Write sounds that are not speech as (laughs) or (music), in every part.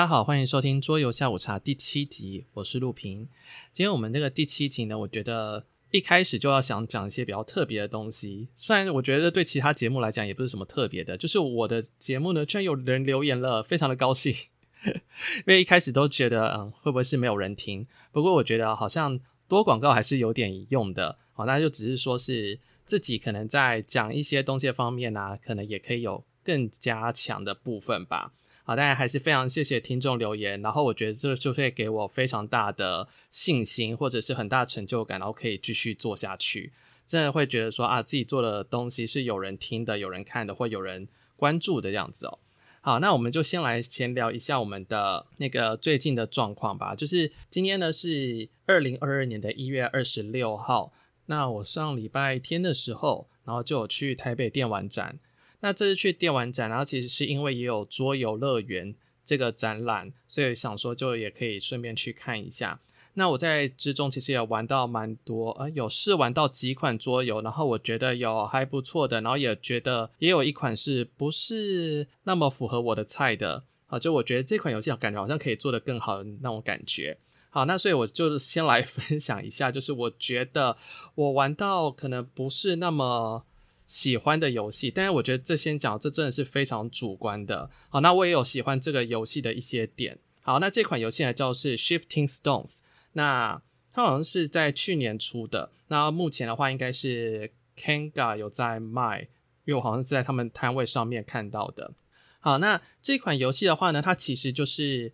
大家好，欢迎收听桌游下午茶第七集，我是陆平。今天我们这个第七集呢，我觉得一开始就要想讲一些比较特别的东西。虽然我觉得对其他节目来讲也不是什么特别的，就是我的节目呢，居然有人留言了，非常的高兴。(laughs) 因为一开始都觉得，嗯，会不会是没有人听？不过我觉得好像多广告还是有点用的。好，那就只是说是自己可能在讲一些东西方面呢、啊，可能也可以有更加强的部分吧。好，当然还是非常谢谢听众留言，然后我觉得这就会给我非常大的信心，或者是很大成就感，然后可以继续做下去。真的会觉得说啊，自己做的东西是有人听的、有人看的，或有人关注的样子哦。好，那我们就先来闲聊一下我们的那个最近的状况吧。就是今天呢是二零二二年的一月二十六号，那我上礼拜天的时候，然后就有去台北电玩展。那这次去电玩展，然后其实是因为也有桌游乐园这个展览，所以想说就也可以顺便去看一下。那我在之中其实也玩到蛮多，呃，有试玩到几款桌游，然后我觉得有还不错的，然后也觉得也有一款是不是那么符合我的菜的，啊，就我觉得这款游戏感觉好像可以做得更好那种感觉。好，那所以我就先来 (laughs) 分享一下，就是我觉得我玩到可能不是那么。喜欢的游戏，但是我觉得这先讲，这真的是非常主观的。好，那我也有喜欢这个游戏的一些点。好，那这款游戏呢叫是 Shifting Stones，那它好像是在去年出的。那目前的话，应该是 Kanga 有在卖，因为我好像是在他们摊位上面看到的。好，那这款游戏的话呢，它其实就是。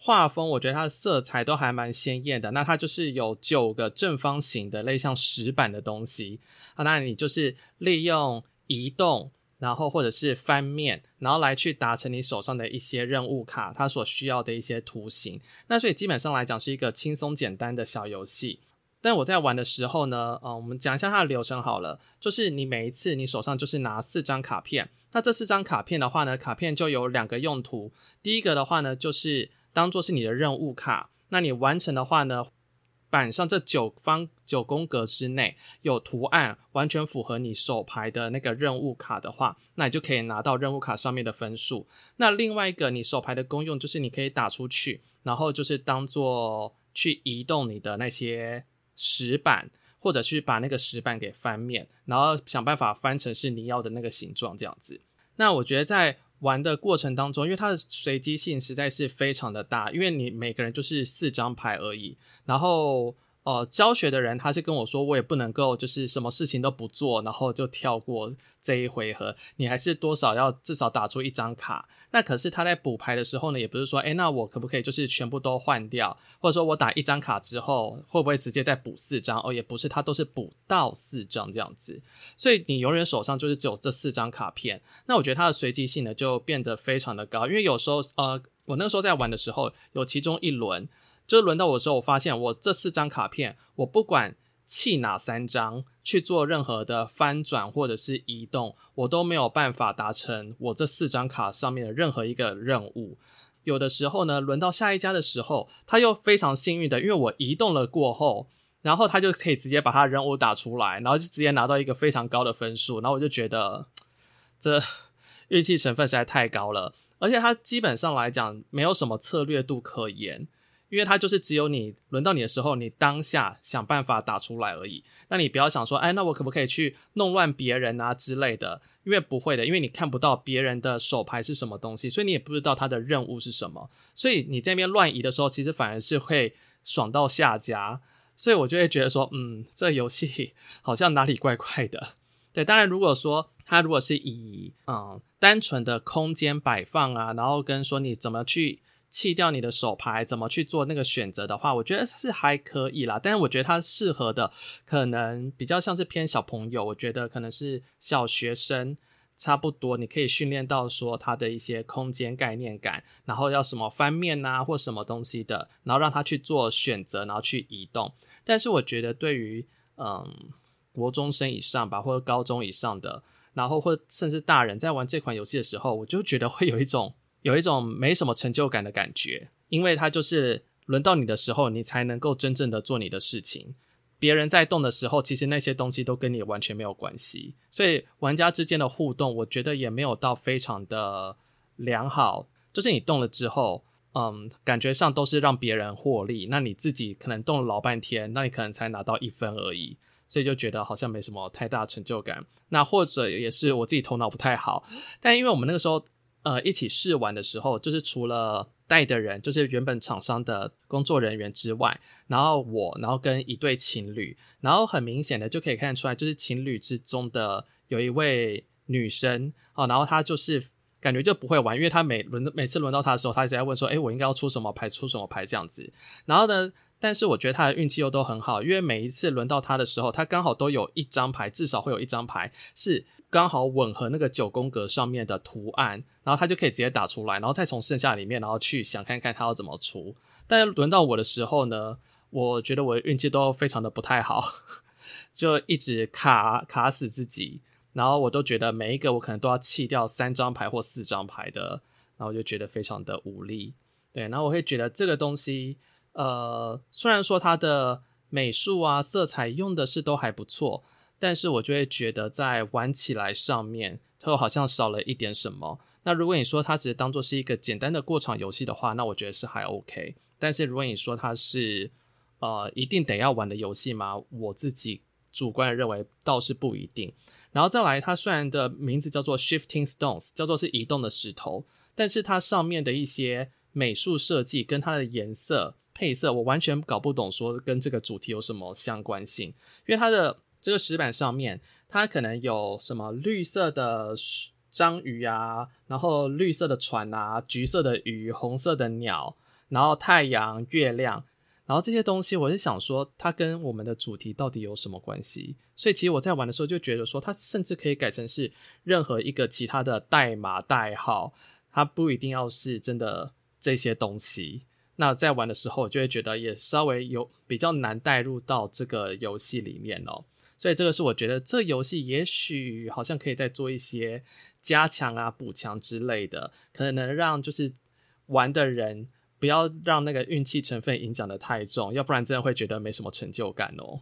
画风，我觉得它的色彩都还蛮鲜艳的。那它就是有九个正方形的类像石板的东西啊，那你就是利用移动，然后或者是翻面，然后来去达成你手上的一些任务卡，它所需要的一些图形。那所以基本上来讲是一个轻松简单的小游戏。但我在玩的时候呢，呃，我们讲一下它的流程好了，就是你每一次你手上就是拿四张卡片，那这四张卡片的话呢，卡片就有两个用途。第一个的话呢，就是当做是你的任务卡，那你完成的话呢，板上这九方九宫格之内有图案，完全符合你手牌的那个任务卡的话，那你就可以拿到任务卡上面的分数。那另外一个你手牌的功用就是你可以打出去，然后就是当做去移动你的那些石板，或者去把那个石板给翻面，然后想办法翻成是你要的那个形状这样子。那我觉得在玩的过程当中，因为它的随机性实在是非常的大，因为你每个人就是四张牌而已，然后。哦、教学的人他是跟我说，我也不能够就是什么事情都不做，然后就跳过这一回合。你还是多少要至少打出一张卡。那可是他在补牌的时候呢，也不是说，诶，那我可不可以就是全部都换掉？或者说我打一张卡之后，会不会直接再补四张？哦，也不是，他都是补到四张这样子。所以你永远手上就是只有这四张卡片。那我觉得它的随机性呢就变得非常的高，因为有时候呃，我那个时候在玩的时候，有其中一轮。就轮到我的时候，我发现我这四张卡片，我不管弃哪三张去做任何的翻转或者是移动，我都没有办法达成我这四张卡上面的任何一个任务。有的时候呢，轮到下一家的时候，他又非常幸运的，因为我移动了过后，然后他就可以直接把他任务打出来，然后就直接拿到一个非常高的分数。然后我就觉得 (laughs) 这运气成分实在太高了，而且他基本上来讲没有什么策略度可言。因为它就是只有你轮到你的时候，你当下想办法打出来而已。那你不要想说，哎，那我可不可以去弄乱别人啊之类的？因为不会的，因为你看不到别人的手牌是什么东西，所以你也不知道他的任务是什么。所以你在那边乱移的时候，其实反而是会爽到下家。所以我就会觉得说，嗯，这游戏 (laughs) 好像哪里怪怪的。对，当然如果说它如果是以嗯单纯的空间摆放啊，然后跟说你怎么去。弃掉你的手牌，怎么去做那个选择的话，我觉得是还可以啦。但是我觉得它适合的可能比较像是偏小朋友，我觉得可能是小学生差不多，你可以训练到说他的一些空间概念感，然后要什么翻面啊或什么东西的，然后让他去做选择，然后去移动。但是我觉得对于嗯国中生以上吧，或者高中以上的，然后或甚至大人在玩这款游戏的时候，我就觉得会有一种。有一种没什么成就感的感觉，因为它就是轮到你的时候，你才能够真正的做你的事情。别人在动的时候，其实那些东西都跟你完全没有关系。所以玩家之间的互动，我觉得也没有到非常的良好。就是你动了之后，嗯，感觉上都是让别人获利，那你自己可能动了老半天，那你可能才拿到一分而已，所以就觉得好像没什么太大成就感。那或者也是我自己头脑不太好，但因为我们那个时候呃一起试玩的时候，就是除了带的人，就是原本厂商的工作人员之外，然后我，然后跟一对情侣，然后很明显的就可以看出来，就是情侣之中的有一位女生哦，然后她就是。感觉就不会玩，因为他每轮每次轮到他的时候，他一直在问说：“诶，我应该要出什么牌？出什么牌？”这样子。然后呢，但是我觉得他的运气又都很好，因为每一次轮到他的时候，他刚好都有一张牌，至少会有一张牌是刚好吻合那个九宫格上面的图案，然后他就可以直接打出来，然后再从剩下里面，然后去想看看他要怎么出。但轮到我的时候呢，我觉得我的运气都非常的不太好，(laughs) 就一直卡卡死自己。然后我都觉得每一个我可能都要弃掉三张牌或四张牌的，然后我就觉得非常的无力。对，然后我会觉得这个东西，呃，虽然说它的美术啊、色彩用的是都还不错，但是我就会觉得在玩起来上面，它好像少了一点什么。那如果你说它只是当做是一个简单的过场游戏的话，那我觉得是还 OK。但是如果你说它是呃一定得要玩的游戏吗？我自己主观的认为倒是不一定。然后再来，它虽然的名字叫做 Shifting Stones，叫做是移动的石头，但是它上面的一些美术设计跟它的颜色配色，我完全搞不懂，说跟这个主题有什么相关性。因为它的这个石板上面，它可能有什么绿色的章鱼啊，然后绿色的船啊，橘色的鱼，红色的鸟，然后太阳、月亮。然后这些东西，我是想说，它跟我们的主题到底有什么关系？所以其实我在玩的时候就觉得说，它甚至可以改成是任何一个其他的代码代号，它不一定要是真的这些东西。那在玩的时候，我就会觉得也稍微有比较难带入到这个游戏里面哦。所以这个是我觉得这游戏也许好像可以再做一些加强啊、补强之类的，可能让就是玩的人。不要让那个运气成分影响得太重，要不然真的会觉得没什么成就感哦。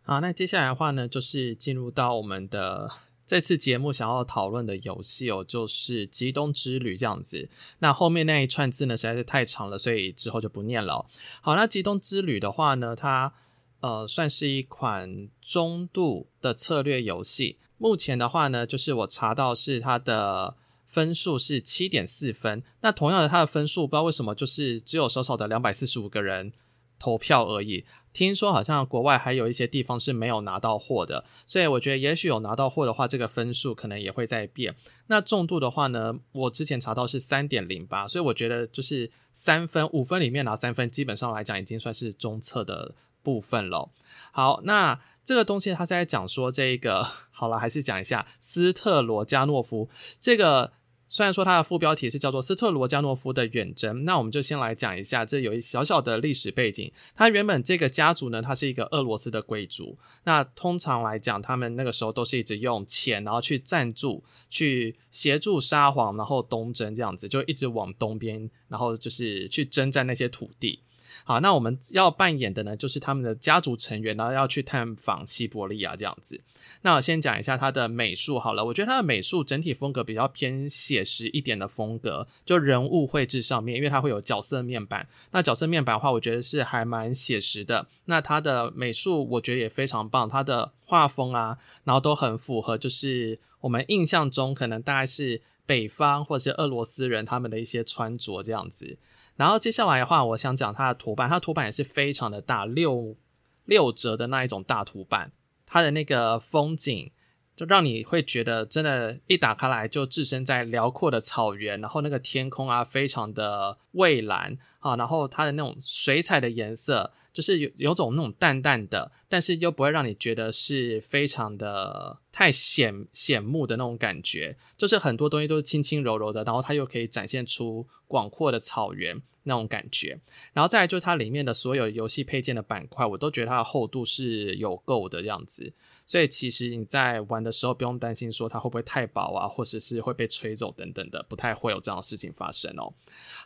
好，那接下来的话呢，就是进入到我们的这次节目想要讨论的游戏哦，就是《极东之旅》这样子。那后面那一串字呢，实在是太长了，所以之后就不念了。好，那《极东之旅》的话呢，它呃算是一款中度的策略游戏。目前的话呢，就是我查到是它的。分数是七点四分，那同样的，它的分数不知道为什么就是只有少少的两百四十五个人投票而已。听说好像国外还有一些地方是没有拿到货的，所以我觉得也许有拿到货的话，这个分数可能也会在变。那重度的话呢，我之前查到是三点零八，所以我觉得就是三分五分里面拿三分，基本上来讲已经算是中测的部分了。好，那。这个东西他是在讲说，这个 (laughs) 好了，还是讲一下斯特罗加诺夫。这个虽然说它的副标题是叫做斯特罗加诺夫的远征，那我们就先来讲一下，这有一小小的历史背景。他原本这个家族呢，它是一个俄罗斯的贵族。那通常来讲，他们那个时候都是一直用钱，然后去赞助、去协助沙皇，然后东征这样子，就一直往东边，然后就是去征战那些土地。好，那我们要扮演的呢，就是他们的家族成员，然后要去探访西伯利亚这样子。那我先讲一下他的美术好了，我觉得他的美术整体风格比较偏写实一点的风格，就人物绘制上面，因为它会有角色面板。那角色面板的话，我觉得是还蛮写实的。那他的美术我觉得也非常棒，他的画风啊，然后都很符合，就是我们印象中可能大概是北方或者是俄罗斯人他们的一些穿着这样子。然后接下来的话，我想讲它的图板，它图板也是非常的大，六六折的那一种大图板，它的那个风景就让你会觉得真的，一打开来就置身在辽阔的草原，然后那个天空啊，非常的蔚蓝啊，然后它的那种水彩的颜色。就是有有种那种淡淡的，但是又不会让你觉得是非常的太显显目的那种感觉。就是很多东西都是轻轻柔柔的，然后它又可以展现出广阔的草原那种感觉。然后再来就是它里面的所有游戏配件的板块，我都觉得它的厚度是有够的这样子。所以其实你在玩的时候不用担心说它会不会太薄啊，或者是会被吹走等等的，不太会有这样的事情发生哦。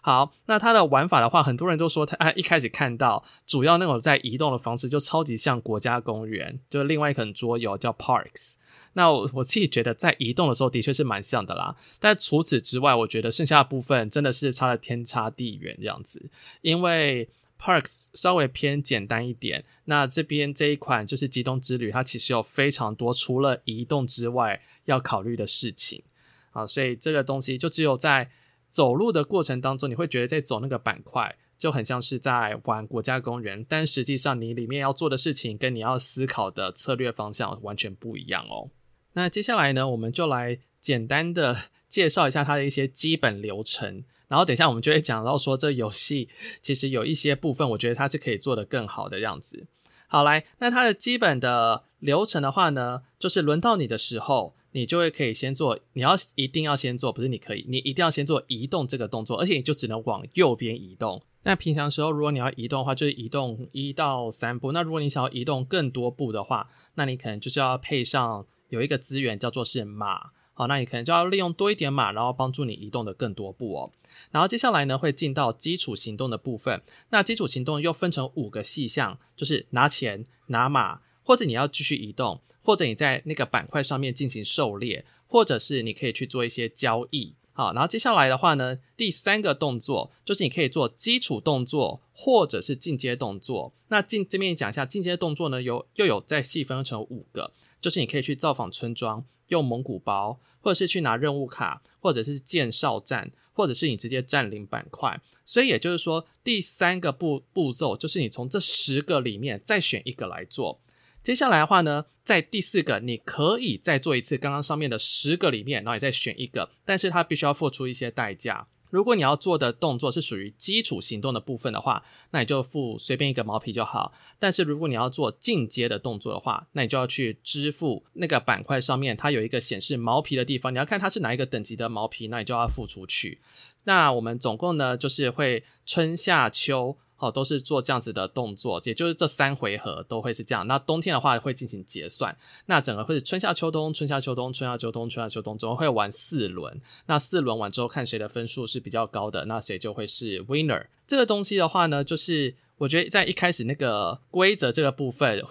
好，那它的玩法的话，很多人都说它啊一开始看到主要那种在移动的方式就超级像国家公园，就是另外一款桌游叫 Parks。那我我自己觉得在移动的时候的确是蛮像的啦，但除此之外，我觉得剩下的部分真的是差了天差地远这样子。因为 Parks 稍微偏简单一点，那这边这一款就是极动之旅，它其实有非常多除了移动之外要考虑的事情啊，所以这个东西就只有在走路的过程当中，你会觉得在走那个板块就很像是在玩国家公园，但实际上你里面要做的事情跟你要思考的策略方向完全不一样哦。那接下来呢，我们就来简单的介绍一下它的一些基本流程，然后等一下我们就会讲到说，这游戏 (laughs) 其实有一些部分，我觉得它是可以做得更好的样子。好，来，那它的基本的流程的话呢，就是轮到你的时候，你就会可以先做，你要一定要先做，不是你可以，你一定要先做移动这个动作，而且你就只能往右边移动。那平常时候，如果你要移动的话，就是移动一到三步。那如果你想要移动更多步的话，那你可能就是要配上。有一个资源叫做是马，好，那你可能就要利用多一点马，然后帮助你移动的更多步哦。然后接下来呢，会进到基础行动的部分。那基础行动又分成五个细项，就是拿钱、拿马，或者你要继续移动，或者你在那个板块上面进行狩猎，或者是你可以去做一些交易。好，然后接下来的话呢，第三个动作就是你可以做基础动作，或者是进阶动作。那进这边讲一下进阶动作呢，有又有再细分成五个。就是你可以去造访村庄，用蒙古包，或者是去拿任务卡，或者是建哨站，或者是你直接占领板块。所以也就是说，第三个步步骤就是你从这十个里面再选一个来做。接下来的话呢，在第四个你可以再做一次刚刚上面的十个里面，然后你再选一个，但是它必须要付出一些代价。如果你要做的动作是属于基础行动的部分的话，那你就付随便一个毛皮就好。但是如果你要做进阶的动作的话，那你就要去支付那个板块上面它有一个显示毛皮的地方，你要看它是哪一个等级的毛皮，那你就要付出去。那我们总共呢，就是会春夏秋。哦，都是做这样子的动作，也就是这三回合都会是这样。那冬天的话会进行结算，那整个会是春夏秋冬，春夏秋冬，春夏秋冬，春夏秋冬，总共会玩四轮。那四轮完之后，看谁的分数是比较高的，那谁就会是 winner。这个东西的话呢，就是我觉得在一开始那个规则这个部分。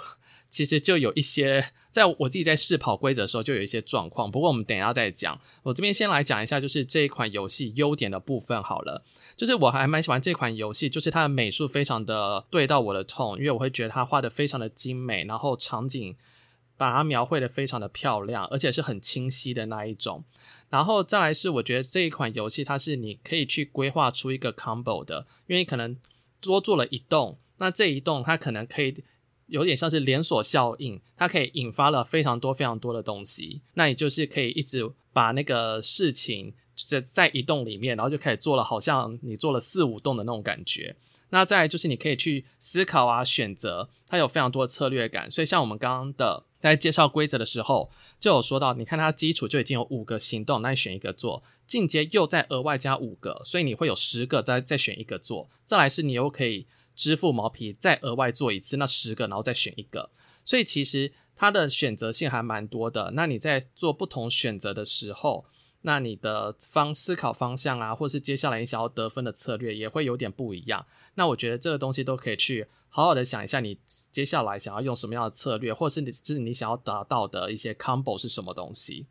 其实就有一些，在我自己在试跑规则的时候，就有一些状况。不过我们等一下再讲。我这边先来讲一下，就是这一款游戏优点的部分好了。就是我还蛮喜欢这款游戏，就是它的美术非常的对到我的痛，因为我会觉得它画的非常的精美，然后场景把它描绘的非常的漂亮，而且是很清晰的那一种。然后再来是，我觉得这一款游戏它是你可以去规划出一个 combo 的，因为可能多做了一栋，那这一栋它可能可以。有点像是连锁效应，它可以引发了非常多非常多的东西。那你就是可以一直把那个事情在在一动里面，然后就开始做了，好像你做了四五动的那种感觉。那再就是你可以去思考啊，选择，它有非常多的策略感。所以像我们刚刚的在介绍规则的时候，就有说到，你看它基础就已经有五个行动，那你选一个做，进阶又再额外加五个，所以你会有十个，再再选一个做。再来是你又可以。支付毛皮，再额外做一次，那十个，然后再选一个，所以其实它的选择性还蛮多的。那你在做不同选择的时候，那你的方思考方向啊，或是接下来你想要得分的策略也会有点不一样。那我觉得这个东西都可以去好好的想一下，你接下来想要用什么样的策略，或是你是你想要达到的一些 combo 是什么东西。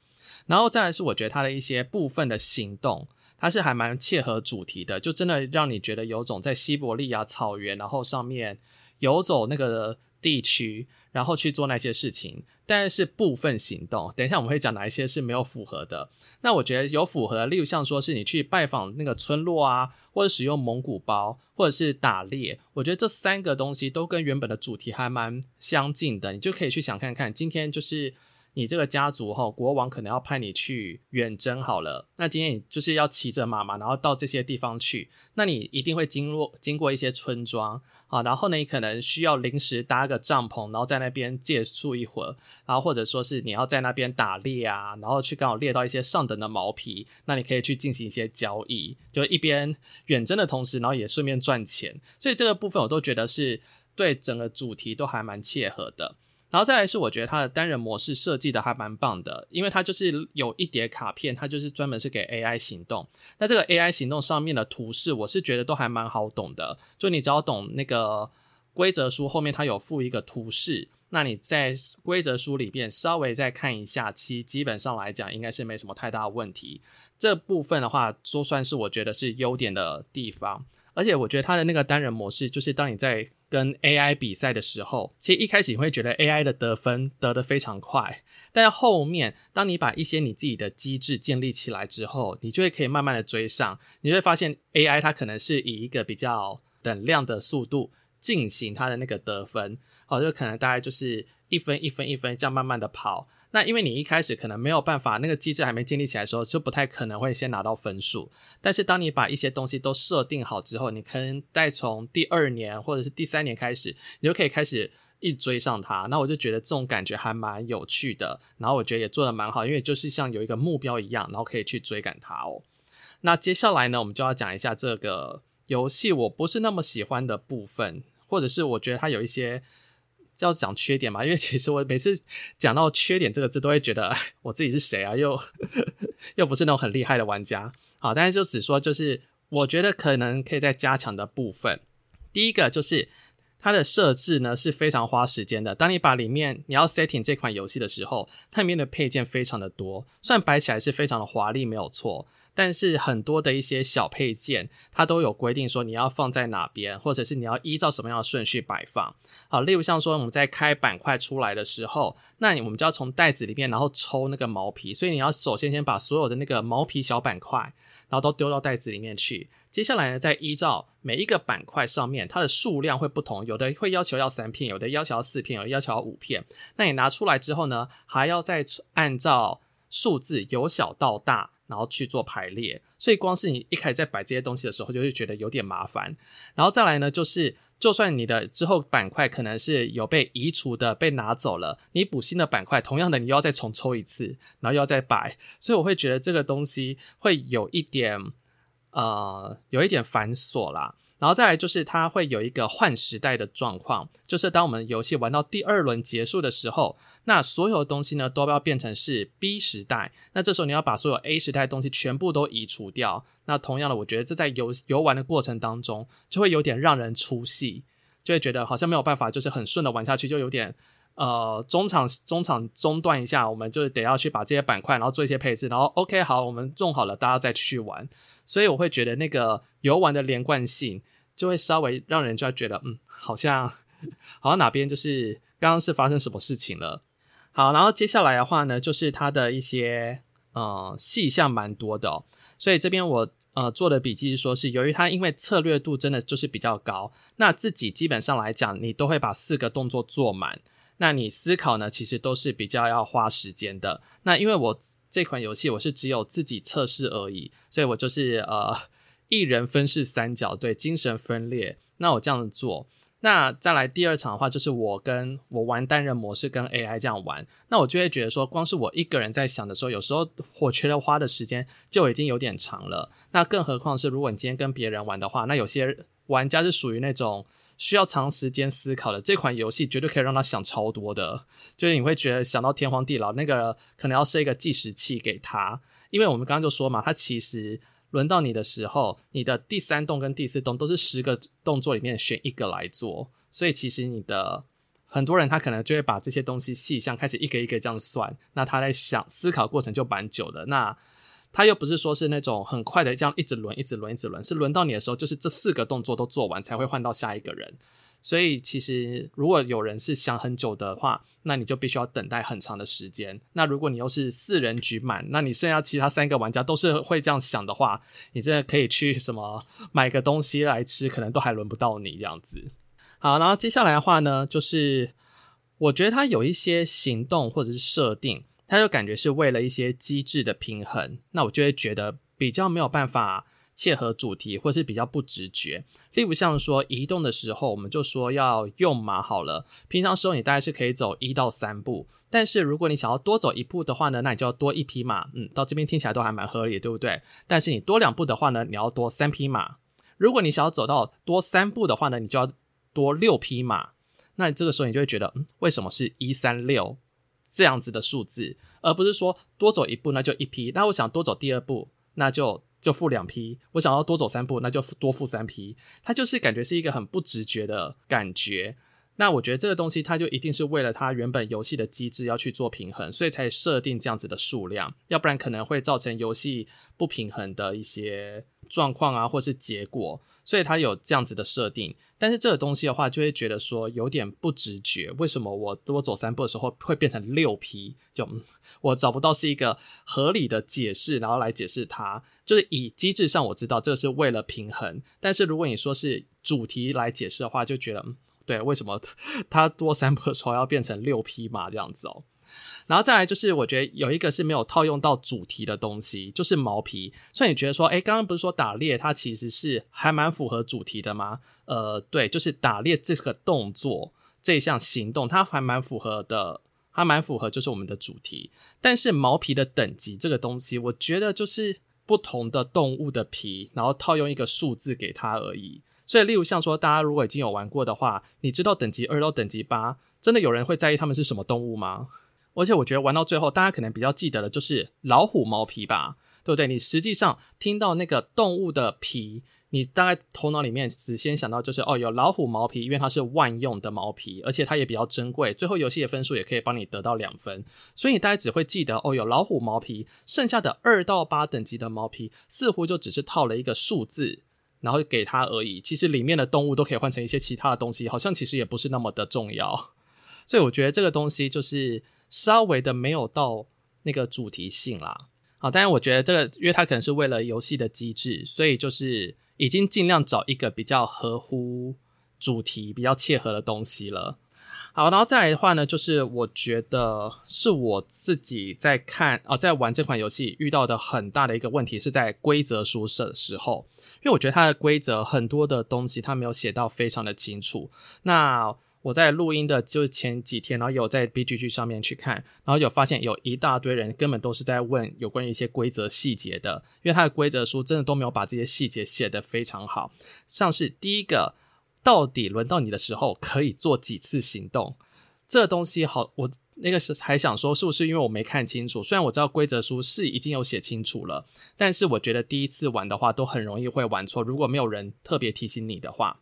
然后再来是我觉得它的一些部分的行动。它是还蛮切合主题的，就真的让你觉得有种在西伯利亚草原，然后上面游走那个地区，然后去做那些事情。但是部分行动，等一下我们会讲哪一些是没有符合的。那我觉得有符合的，例如像说是你去拜访那个村落啊，或者使用蒙古包，或者是打猎，我觉得这三个东西都跟原本的主题还蛮相近的。你就可以去想看看，今天就是。你这个家族哈，国王可能要派你去远征好了。那今天你就是要骑着马嘛，然后到这些地方去。那你一定会经过经过一些村庄啊，然后呢，你可能需要临时搭个帐篷，然后在那边借宿一会儿。然后或者说是你要在那边打猎啊，然后去刚好猎到一些上等的毛皮，那你可以去进行一些交易，就一边远征的同时，然后也顺便赚钱。所以这个部分我都觉得是对整个主题都还蛮切合的。然后再来是我觉得它的单人模式设计的还蛮棒的，因为它就是有一叠卡片，它就是专门是给 AI 行动。那这个 AI 行动上面的图示，我是觉得都还蛮好懂的。就你只要懂那个规则书后面它有附一个图示，那你在规则书里边稍微再看一下，其基本上来讲应该是没什么太大问题。这部分的话，都算是我觉得是优点的地方。而且我觉得它的那个单人模式，就是当你在跟 AI 比赛的时候，其实一开始你会觉得 AI 的得分得得非常快，但是后面当你把一些你自己的机制建立起来之后，你就会可以慢慢的追上，你会发现 AI 它可能是以一个比较等量的速度进行它的那个得分，好，就可能大概就是一分一分一分这样慢慢的跑。那因为你一开始可能没有办法，那个机制还没建立起来的时候，就不太可能会先拿到分数。但是当你把一些东西都设定好之后，你可能再从第二年或者是第三年开始，你就可以开始一追上它。那我就觉得这种感觉还蛮有趣的，然后我觉得也做得蛮好，因为就是像有一个目标一样，然后可以去追赶它哦。那接下来呢，我们就要讲一下这个游戏我不是那么喜欢的部分，或者是我觉得它有一些。要讲缺点嘛，因为其实我每次讲到缺点这个字，都会觉得我自己是谁啊？又 (laughs) 又不是那种很厉害的玩家。好，但是就只说就是我觉得可能可以再加强的部分。第一个就是它的设置呢是非常花时间的。当你把里面你要 setting 这款游戏的时候，它里面的配件非常的多，虽然摆起来是非常的华丽，没有错。但是很多的一些小配件，它都有规定说你要放在哪边，或者是你要依照什么样的顺序摆放。好，例如像说我们在开板块出来的时候，那你我们就要从袋子里面然后抽那个毛皮，所以你要首先先把所有的那个毛皮小板块，然后都丢到袋子里面去。接下来呢，再依照每一个板块上面它的数量会不同，有的会要求要三片，有的要求要四片，有的要求要五片。那你拿出来之后呢，还要再按照数字由小到大。然后去做排列，所以光是你一开始在摆这些东西的时候，就会觉得有点麻烦。然后再来呢，就是就算你的之后板块可能是有被移除的、被拿走了，你补新的板块，同样的你又要再重抽一次，然后又要再摆，所以我会觉得这个东西会有一点呃，有一点繁琐啦。然后再来就是它会有一个换时代的状况，就是当我们游戏玩到第二轮结束的时候，那所有的东西呢都要变成是 B 时代，那这时候你要把所有 A 时代的东西全部都移除掉。那同样的，我觉得这在游游玩的过程当中就会有点让人出戏，就会觉得好像没有办法，就是很顺的玩下去，就有点。呃，中场中场中断一下，我们就得要去把这些板块，然后做一些配置，然后 OK 好，我们用好了，大家再继续玩。所以我会觉得那个游玩的连贯性就会稍微让人就会觉得，嗯，好像好像哪边就是刚刚是发生什么事情了。好，然后接下来的话呢，就是它的一些呃细项蛮多的哦，所以这边我。呃，做的笔记是说，是由于它因为策略度真的就是比较高，那自己基本上来讲，你都会把四个动作做满。那你思考呢，其实都是比较要花时间的。那因为我这款游戏我是只有自己测试而已，所以我就是呃一人分饰三角，对，精神分裂。那我这样子做。那再来第二场的话，就是我跟我玩单人模式跟 AI 这样玩，那我就会觉得说，光是我一个人在想的时候，有时候我觉得花的时间就已经有点长了。那更何况是如果你今天跟别人玩的话，那有些玩家是属于那种需要长时间思考的，这款游戏绝对可以让他想超多的，就是你会觉得想到天荒地老，那个可能要设一个计时器给他，因为我们刚刚就说嘛，他其实。轮到你的时候，你的第三动跟第四动都是十个动作里面选一个来做，所以其实你的很多人他可能就会把这些东西细项开始一个一个这样算，那他在想思考过程就蛮久的。那他又不是说是那种很快的这样一直轮一直轮一直轮，是轮到你的时候，就是这四个动作都做完才会换到下一个人。所以其实，如果有人是想很久的话，那你就必须要等待很长的时间。那如果你又是四人局满，那你剩下其他三个玩家都是会这样想的话，你真的可以去什么买个东西来吃，可能都还轮不到你这样子。好，然后接下来的话呢，就是我觉得它有一些行动或者是设定，它就感觉是为了一些机制的平衡，那我就会觉得比较没有办法。切合主题，或是比较不直觉。例如像说移动的时候，我们就说要用马好了。平常时候你大概是可以走一到三步，但是如果你想要多走一步的话呢，那你就要多一匹马。嗯，到这边听起来都还蛮合理，对不对？但是你多两步的话呢，你要多三匹马。如果你想要走到多三步的话呢，你就要多六匹马。那这个时候你就会觉得，嗯，为什么是一三六这样子的数字，而不是说多走一步那就一批？那我想多走第二步，那就就付两批；我想要多走三步，那就多付三批。它就是感觉是一个很不直觉的感觉。那我觉得这个东西，它就一定是为了它原本游戏的机制要去做平衡，所以才设定这样子的数量，要不然可能会造成游戏不平衡的一些状况啊，或是结果，所以它有这样子的设定。但是这个东西的话，就会觉得说有点不直觉，为什么我多走三步的时候会变成六批？就我找不到是一个合理的解释，然后来解释它。就是以机制上我知道这是为了平衡，但是如果你说是主题来解释的话，就觉得。对，为什么 (laughs) 它多三步的时候要变成六匹马这样子哦？然后再来就是，我觉得有一个是没有套用到主题的东西，就是毛皮。所以你觉得说，哎，刚刚不是说打猎它其实是还蛮符合主题的吗？呃，对，就是打猎这个动作这一项行动，它还蛮符合的，还蛮符合就是我们的主题。但是毛皮的等级这个东西，我觉得就是不同的动物的皮，然后套用一个数字给它而已。所以，例如像说，大家如果已经有玩过的话，你知道等级二到等级八，真的有人会在意他们是什么动物吗？而且我觉得玩到最后，大家可能比较记得的就是老虎毛皮吧，对不对？你实际上听到那个动物的皮，你大概头脑里面只先想到就是哦，有老虎毛皮，因为它是万用的毛皮，而且它也比较珍贵，最后游戏的分数也可以帮你得到两分。所以你大概只会记得哦，有老虎毛皮，剩下的二到八等级的毛皮似乎就只是套了一个数字。然后给它而已，其实里面的动物都可以换成一些其他的东西，好像其实也不是那么的重要。所以我觉得这个东西就是稍微的没有到那个主题性啦。好，当然我觉得这个，因为它可能是为了游戏的机制，所以就是已经尽量找一个比较合乎主题、比较切合的东西了。好，然后再来的话呢，就是我觉得是我自己在看啊，在玩这款游戏遇到的很大的一个问题是在规则书的时候，因为我觉得它的规则很多的东西它没有写到非常的清楚。那我在录音的就前几天，然后有在 BGG 上面去看，然后有发现有一大堆人根本都是在问有关于一些规则细节的，因为它的规则书真的都没有把这些细节写得非常好，像是第一个。到底轮到你的时候可以做几次行动？这东西好，我那个时还想说是不是因为我没看清楚？虽然我知道规则书是已经有写清楚了，但是我觉得第一次玩的话都很容易会玩错。如果没有人特别提醒你的话，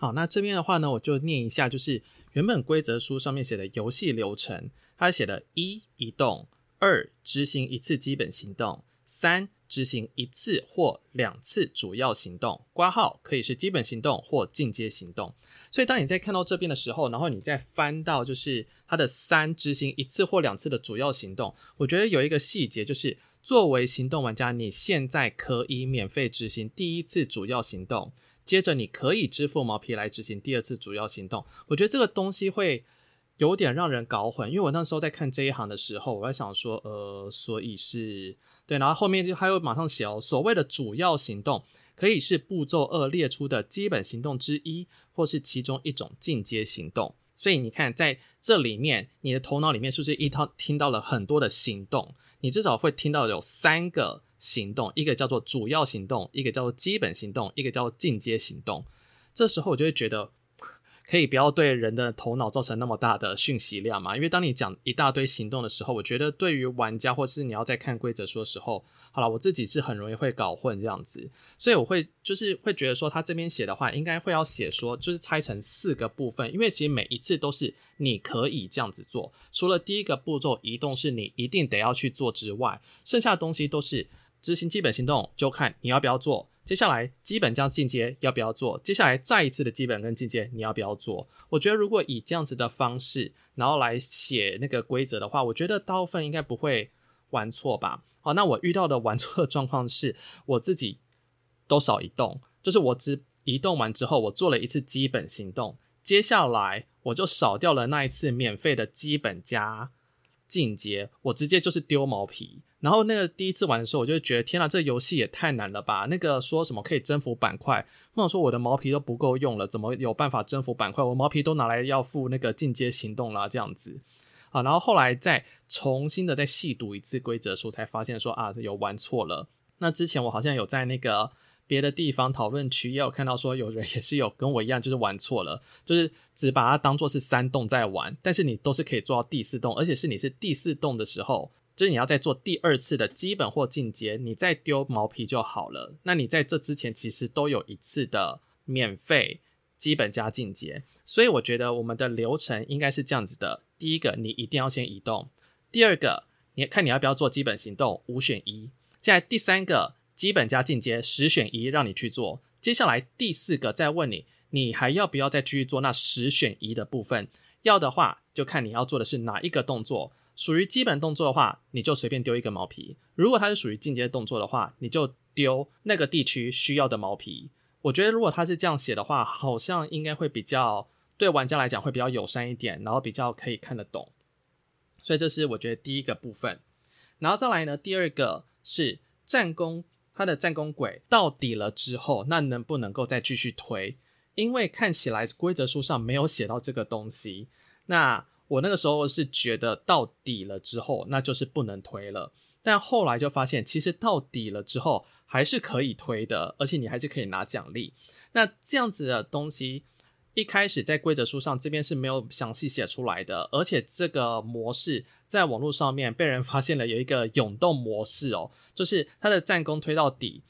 好，那这边的话呢，我就念一下，就是原本规则书上面写的游戏流程，它写的一移动，二执行一次基本行动，三。执行一次或两次主要行动，挂号可以是基本行动或进阶行动。所以当你在看到这边的时候，然后你再翻到就是它的三，执行一次或两次的主要行动，我觉得有一个细节就是，作为行动玩家，你现在可以免费执行第一次主要行动，接着你可以支付毛皮来执行第二次主要行动。我觉得这个东西会有点让人搞混，因为我那时候在看这一行的时候，我在想说，呃，所以是。对，然后后面就还有马上写哦，所谓的主要行动可以是步骤二列出的基本行动之一，或是其中一种进阶行动。所以你看，在这里面，你的头脑里面是不是一套听到了很多的行动？你至少会听到有三个行动，一个叫做主要行动，一个叫做基本行动，一个叫做进阶行动。这时候我就会觉得。可以不要对人的头脑造成那么大的讯息量嘛？因为当你讲一大堆行动的时候，我觉得对于玩家或是你要在看规则书的时候，好了，我自己是很容易会搞混这样子，所以我会就是会觉得说，他这边写的话应该会要写说，就是拆成四个部分，因为其实每一次都是你可以这样子做，除了第一个步骤移动是你一定得要去做之外，剩下的东西都是执行基本行动，就看你要不要做。接下来基本加进阶要不要做？接下来再一次的基本跟进阶你要不要做？我觉得如果以这样子的方式，然后来写那个规则的话，我觉得大部分应该不会玩错吧。好，那我遇到的玩错的状况是，我自己都少移动，就是我只移动完之后，我做了一次基本行动，接下来我就少掉了那一次免费的基本加进阶，我直接就是丢毛皮。然后那个第一次玩的时候，我就觉得天哪，这游戏也太难了吧！那个说什么可以征服板块，或者说我的毛皮都不够用了，怎么有办法征服板块？我毛皮都拿来要付那个进阶行动啦，这样子啊。然后后来再重新的再细读一次规则书，才发现说啊，有玩错了。那之前我好像有在那个别的地方讨论区也有看到说，有人也是有跟我一样，就是玩错了，就是只把它当做是三栋在玩，但是你都是可以做到第四栋，而且是你是第四栋的时候，就是你要再做第二次的基本或进阶，你再丢毛皮就好了。那你在这之前其实都有一次的免费基本加进阶，所以我觉得我们的流程应该是这样子的：第一个，你一定要先移动；第二个，你看你要不要做基本行动，五选一；接下来第三个。基本加进阶十选一让你去做，接下来第四个再问你，你还要不要再继续做那十选一的部分？要的话就看你要做的是哪一个动作。属于基本动作的话，你就随便丢一个毛皮；如果它是属于进阶动作的话，你就丢那个地区需要的毛皮。我觉得如果它是这样写的话，好像应该会比较对玩家来讲会比较友善一点，然后比较可以看得懂。所以这是我觉得第一个部分。然后再来呢，第二个是战功。他的战功轨到底了之后，那能不能够再继续推？因为看起来规则书上没有写到这个东西。那我那个时候是觉得到底了之后，那就是不能推了。但后来就发现，其实到底了之后还是可以推的，而且你还是可以拿奖励。那这样子的东西。一开始在规则书上这边是没有详细写出来的，而且这个模式在网络上面被人发现了有一个永动模式哦，就是他的战功推到底，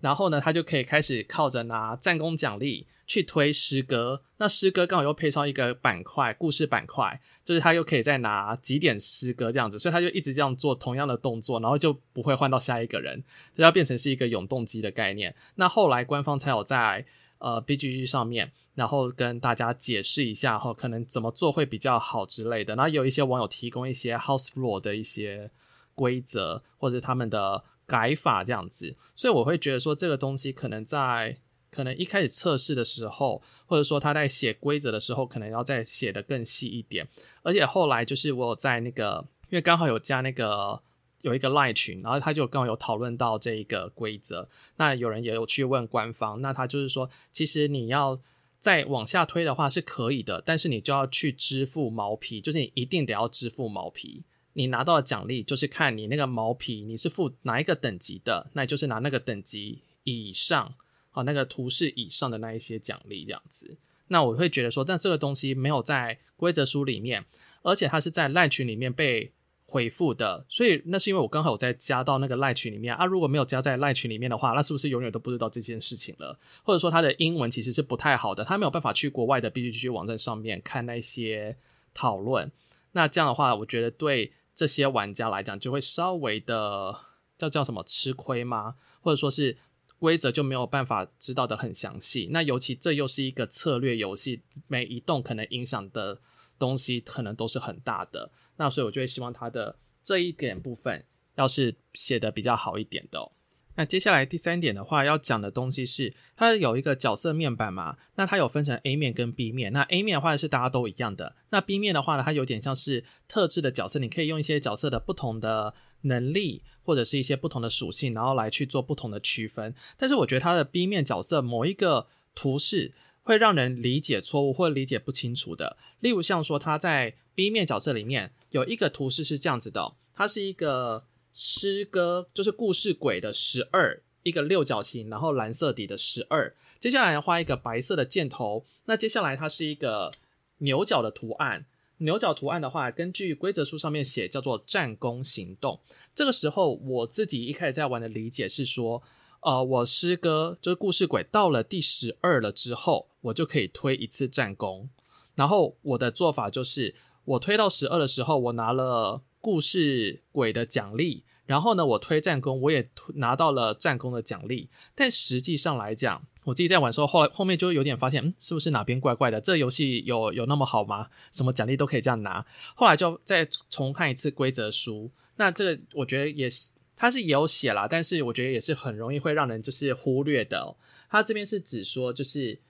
然后呢，他就可以开始靠着拿战功奖励去推诗歌，那诗歌刚好又配上一个板块，故事板块，就是他又可以再拿几点诗歌这样子，所以他就一直这样做同样的动作，然后就不会换到下一个人，就要变成是一个永动机的概念。那后来官方才有在。呃，BGG 上面，然后跟大家解释一下后，可能怎么做会比较好之类的。然后有一些网友提供一些 House Rule 的一些规则，或者他们的改法这样子。所以我会觉得说，这个东西可能在可能一开始测试的时候，或者说他在写规则的时候，可能要再写的更细一点。而且后来就是我有在那个，因为刚好有加那个。有一个赖群，然后他就刚好有讨论到这一个规则。那有人也有去问官方，那他就是说，其实你要再往下推的话是可以的，但是你就要去支付毛皮，就是你一定得要支付毛皮。你拿到的奖励就是看你那个毛皮你是付哪一个等级的，那就是拿那个等级以上，好，那个图示以上的那一些奖励这样子。那我会觉得说，但这个东西没有在规则书里面，而且它是在赖群里面被。回复的，所以那是因为我刚好有在加到那个赖群里面啊。如果没有加在赖群里面的话，那是不是永远都不知道这件事情了？或者说他的英文其实是不太好的，他没有办法去国外的 BGG 网站上面看那些讨论。那这样的话，我觉得对这些玩家来讲就会稍微的叫叫什么吃亏吗？或者说是规则就没有办法知道的很详细。那尤其这又是一个策略游戏，每一动可能影响的。东西可能都是很大的，那所以我就会希望他的这一点部分要是写得比较好一点的。那接下来第三点的话，要讲的东西是它有一个角色面板嘛，那它有分成 A 面跟 B 面。那 A 面的话是大家都一样的，那 B 面的话呢，它有点像是特制的角色，你可以用一些角色的不同的能力或者是一些不同的属性，然后来去做不同的区分。但是我觉得它的 B 面角色某一个图示。会让人理解错误或理解不清楚的，例如像说他在 B 面角色里面有一个图示是这样子的，它是一个诗歌，就是故事轨的十二，一个六角形，然后蓝色底的十二，接下来画一个白色的箭头，那接下来它是一个牛角的图案，牛角图案的话，根据规则书上面写叫做战功行动，这个时候我自己一开始在玩的理解是说。呃，我诗歌就是故事鬼到了第十二了之后，我就可以推一次战功。然后我的做法就是，我推到十二的时候，我拿了故事鬼的奖励，然后呢，我推战功，我也拿到了战功的奖励。但实际上来讲，我自己在玩的时候，后来后面就有点发现，嗯，是不是哪边怪怪的？这游戏有有那么好吗？什么奖励都可以这样拿？后来就再重看一次规则书，那这个我觉得也是。它是有写啦，但是我觉得也是很容易会让人就是忽略的哦。它这边是指说，就是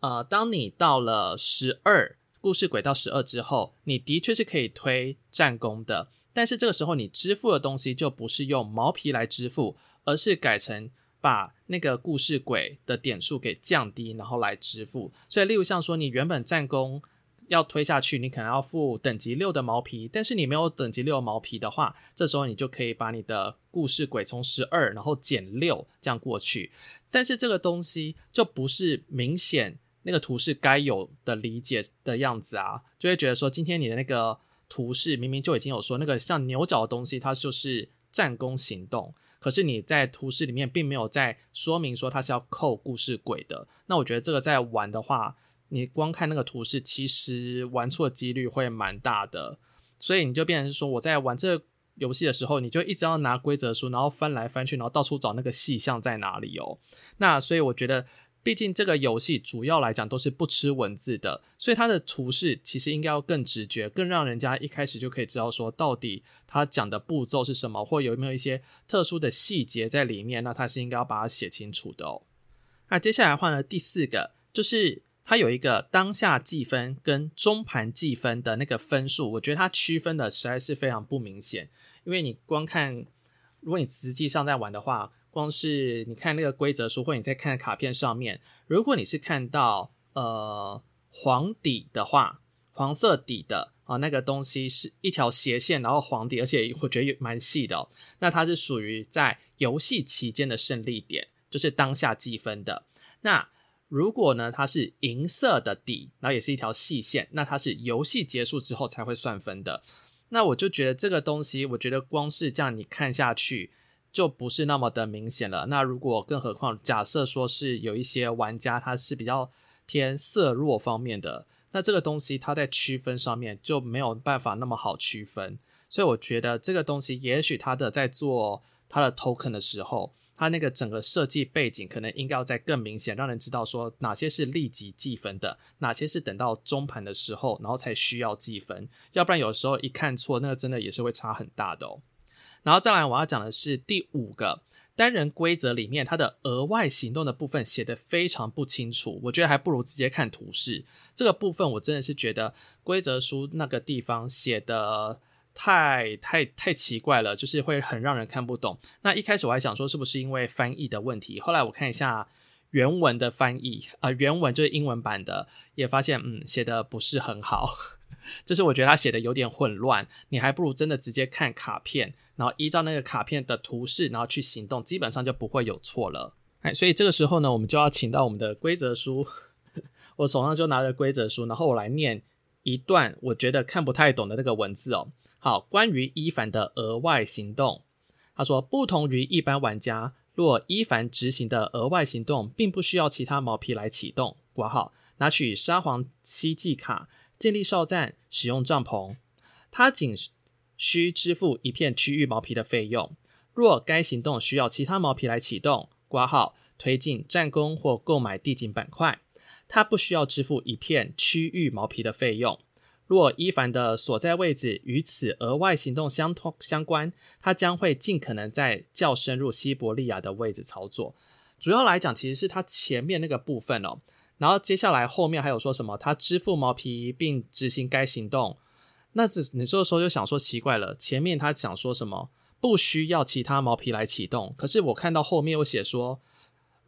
呃，当你到了十二故事轨道十二之后，你的确是可以推战功的，但是这个时候你支付的东西就不是用毛皮来支付，而是改成把那个故事轨的点数给降低，然后来支付。所以，例如像说你原本战功要推下去，你可能要付等级六的毛皮，但是你没有等级六的毛皮的话，这时候你就可以把你的故事轨从十二，然后减六这样过去。但是这个东西就不是明显那个图示该有的理解的样子啊，就会觉得说今天你的那个图示明明就已经有说那个像牛角的东西，它就是战功行动，可是你在图示里面并没有在说明说它是要扣故事轨的。那我觉得这个在玩的话。你光看那个图示，其实玩错几率会蛮大的，所以你就变成说，我在玩这个游戏的时候，你就一直要拿规则书，然后翻来翻去，然后到处找那个细项在哪里哦。那所以我觉得，毕竟这个游戏主要来讲都是不吃文字的，所以它的图示其实应该要更直觉，更让人家一开始就可以知道说，到底它讲的步骤是什么，或有没有一些特殊的细节在里面。那它是应该要把它写清楚的哦。那接下来的话呢，第四个就是。它有一个当下计分跟中盘计分的那个分数，我觉得它区分的实在是非常不明显。因为你光看，如果你实际上在玩的话，光是你看那个规则书，或你在看卡片上面，如果你是看到呃黄底的话，黄色底的啊那个东西是一条斜线，然后黄底，而且我觉得也蛮细的哦，那它是属于在游戏期间的胜利点，就是当下计分的那。如果呢，它是银色的底，然后也是一条细线，那它是游戏结束之后才会算分的。那我就觉得这个东西，我觉得光是这样你看下去就不是那么的明显了。那如果更何况假设说是有一些玩家他是比较偏色弱方面的，那这个东西它在区分上面就没有办法那么好区分。所以我觉得这个东西，也许它的在做它的 token 的时候。它那个整个设计背景可能应该要再更明显，让人知道说哪些是立即计分的，哪些是等到中盘的时候，然后才需要计分。要不然有时候一看错，那个真的也是会差很大的哦。然后再来，我要讲的是第五个单人规则里面，它的额外行动的部分写得非常不清楚，我觉得还不如直接看图示。这个部分我真的是觉得规则书那个地方写的。太太太奇怪了，就是会很让人看不懂。那一开始我还想说是不是因为翻译的问题，后来我看一下原文的翻译啊、呃，原文就是英文版的，也发现嗯写的不是很好，(laughs) 就是我觉得他写的有点混乱。你还不如真的直接看卡片，然后依照那个卡片的图示，然后去行动，基本上就不会有错了。哎，所以这个时候呢，我们就要请到我们的规则书，(laughs) 我手上就拿着规则书，然后我来念一段我觉得看不太懂的那个文字哦。好，关于伊凡的额外行动，他说，不同于一般玩家，若伊凡执行的额外行动并不需要其他毛皮来启动，括号拿取沙皇希冀卡、建立哨站、使用帐篷，他仅需支付一片区域毛皮的费用。若该行动需要其他毛皮来启动，括号推进战功或购买地景板块，他不需要支付一片区域毛皮的费用。若伊凡的所在位置与此额外行动相通相关，他将会尽可能在较深入西伯利亚的位置操作。主要来讲，其实是他前面那个部分哦。然后接下来后面还有说什么？他支付毛皮并执行该行动。那这你这个时候就想说奇怪了，前面他想说什么？不需要其他毛皮来启动。可是我看到后面又写说。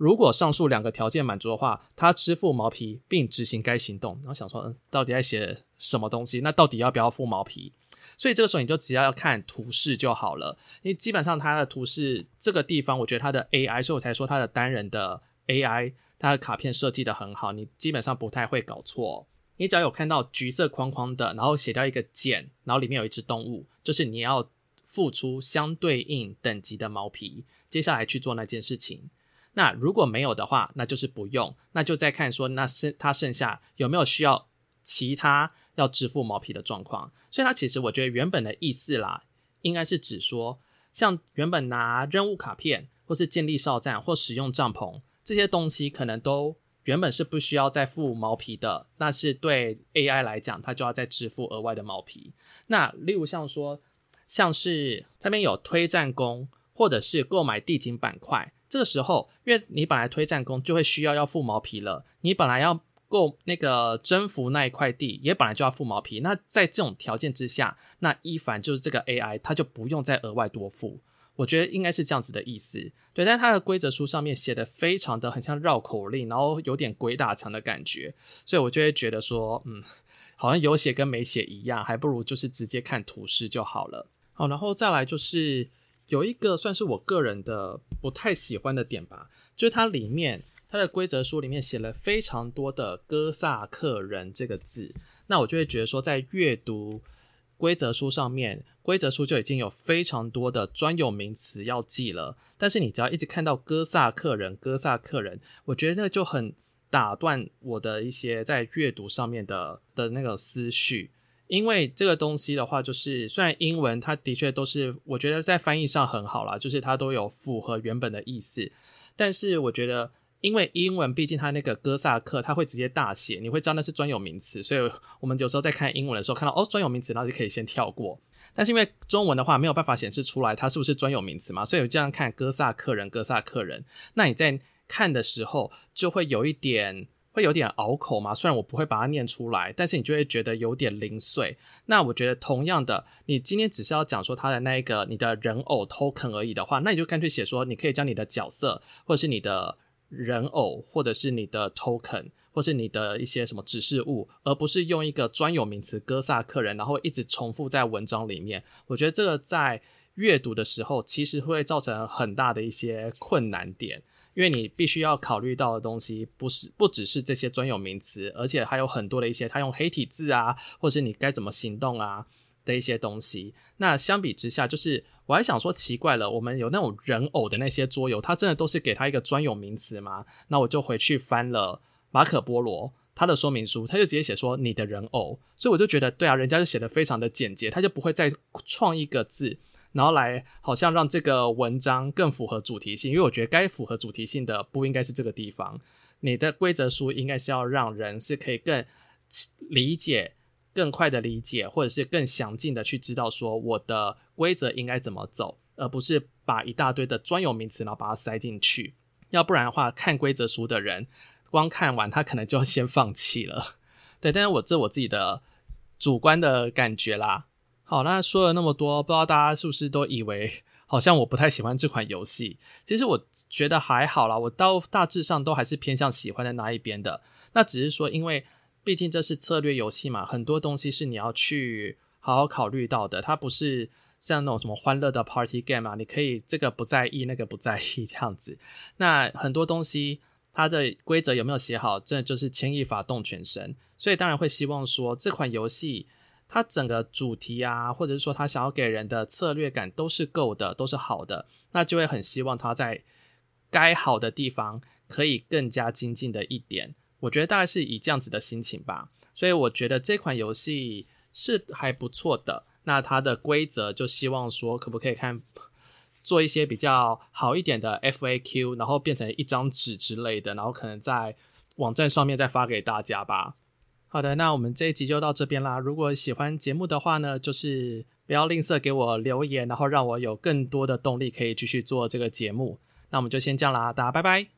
如果上述两个条件满足的话，他支付毛皮并执行该行动。然后想说，嗯，到底在写什么东西？那到底要不要付毛皮？所以这个时候你就只要要看图示就好了。因为基本上它的图示这个地方，我觉得它的 AI，所以我才说它的单人的 AI，它的卡片设计得很好，你基本上不太会搞错。你只要有看到橘色框框的，然后写掉一个减，然后里面有一只动物，就是你要付出相对应等级的毛皮，接下来去做那件事情。那如果没有的话，那就是不用，那就再看说，那剩他剩下有没有需要其他要支付毛皮的状况。所以他其实我觉得原本的意思啦，应该是指说，像原本拿任务卡片，或是建立哨站，或使用帐篷这些东西，可能都原本是不需要再付毛皮的，那是对 AI 来讲，它就要再支付额外的毛皮。那例如像说，像是他们有推战功，或者是购买地景板块。这个时候，因为你本来推战功就会需要要付毛皮了，你本来要购那个征服那一块地，也本来就要付毛皮。那在这种条件之下，那伊凡就是这个 AI，他就不用再额外多付。我觉得应该是这样子的意思，对。但它的规则书上面写的非常的很像绕口令，然后有点鬼打墙的感觉，所以我就会觉得说，嗯，好像有写跟没写一样，还不如就是直接看图示就好了。好，然后再来就是有一个算是我个人的不太喜欢的点吧，就是它里面它的规则书里面写了非常多的哥萨克人这个字，那我就会觉得说，在阅读规则书上面，规则书就已经有非常多的专有名词要记了，但是你只要一直看到哥萨克人，哥萨克人，我觉得那就很。打断我的一些在阅读上面的的那个思绪，因为这个东西的话，就是虽然英文它的确都是我觉得在翻译上很好啦，就是它都有符合原本的意思，但是我觉得因为英文毕竟它那个哥萨克它会直接大写，你会知道那是专有名词，所以我们有时候在看英文的时候看到哦专有名词，然后就可以先跳过。但是因为中文的话没有办法显示出来它是不是专有名词嘛，所以我这样看哥萨克人，哥萨克人，那你在。看的时候就会有一点，会有点拗口嘛。虽然我不会把它念出来，但是你就会觉得有点零碎。那我觉得同样的，你今天只是要讲说它的那一个你的人偶 token 而已的话，那你就干脆写说，你可以将你的角色，或者是你的人偶，或者是你的 token，或是你的一些什么指示物，而不是用一个专有名词哥萨克人，然后一直重复在文章里面。我觉得这个在阅读的时候，其实会造成很大的一些困难点。因为你必须要考虑到的东西，不是不只是这些专有名词，而且还有很多的一些他用黑体字啊，或者是你该怎么行动啊的一些东西。那相比之下，就是我还想说奇怪了，我们有那种人偶的那些桌游，它真的都是给他一个专有名词吗？那我就回去翻了马可波罗他的说明书，他就直接写说你的人偶，所以我就觉得对啊，人家就写得非常的简洁，他就不会再创一个字。然后来好像让这个文章更符合主题性，因为我觉得该符合主题性的不应该是这个地方。你的规则书应该是要让人是可以更理解、更快的理解，或者是更详尽的去知道说我的规则应该怎么走，而不是把一大堆的专有名词然后把它塞进去。要不然的话，看规则书的人光看完他可能就先放弃了。(laughs) 对，但是我这我自己的主观的感觉啦。好，那说了那么多，不知道大家是不是都以为 (laughs) 好像我不太喜欢这款游戏？其实我觉得还好啦，我到大致上都还是偏向喜欢的那一边的。那只是说，因为毕竟这是策略游戏嘛，很多东西是你要去好好考虑到的。它不是像那种什么欢乐的 party game 啊，你可以这个不在意，那个不在意 (laughs) 这样子。那很多东西它的规则有没有写好，真的就是牵一发动全身。所以当然会希望说这款游戏。它整个主题啊，或者是说它想要给人的策略感都是够的，都是好的，那就会很希望它在该好的地方可以更加精进的一点。我觉得大概是以这样子的心情吧，所以我觉得这款游戏是还不错的。那它的规则就希望说可不可以看做一些比较好一点的 FAQ，然后变成一张纸之类的，然后可能在网站上面再发给大家吧。好的，那我们这一集就到这边啦。如果喜欢节目的话呢，就是不要吝啬给我留言，然后让我有更多的动力可以继续做这个节目。那我们就先这样啦，大家拜拜。